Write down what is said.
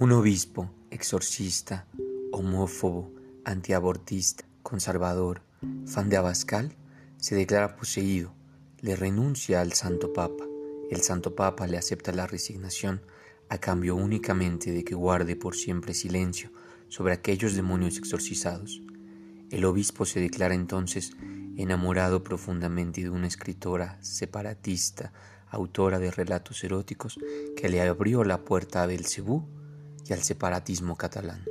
Un obispo, exorcista, homófobo, antiabortista, conservador, fan de Abascal, se declara poseído, le renuncia al Santo Papa. El Santo Papa le acepta la resignación a cambio únicamente de que guarde por siempre silencio sobre aquellos demonios exorcizados. El obispo se declara entonces enamorado profundamente de una escritora separatista, autora de relatos eróticos, que le abrió la puerta a Belcebú y al separatismo catalán.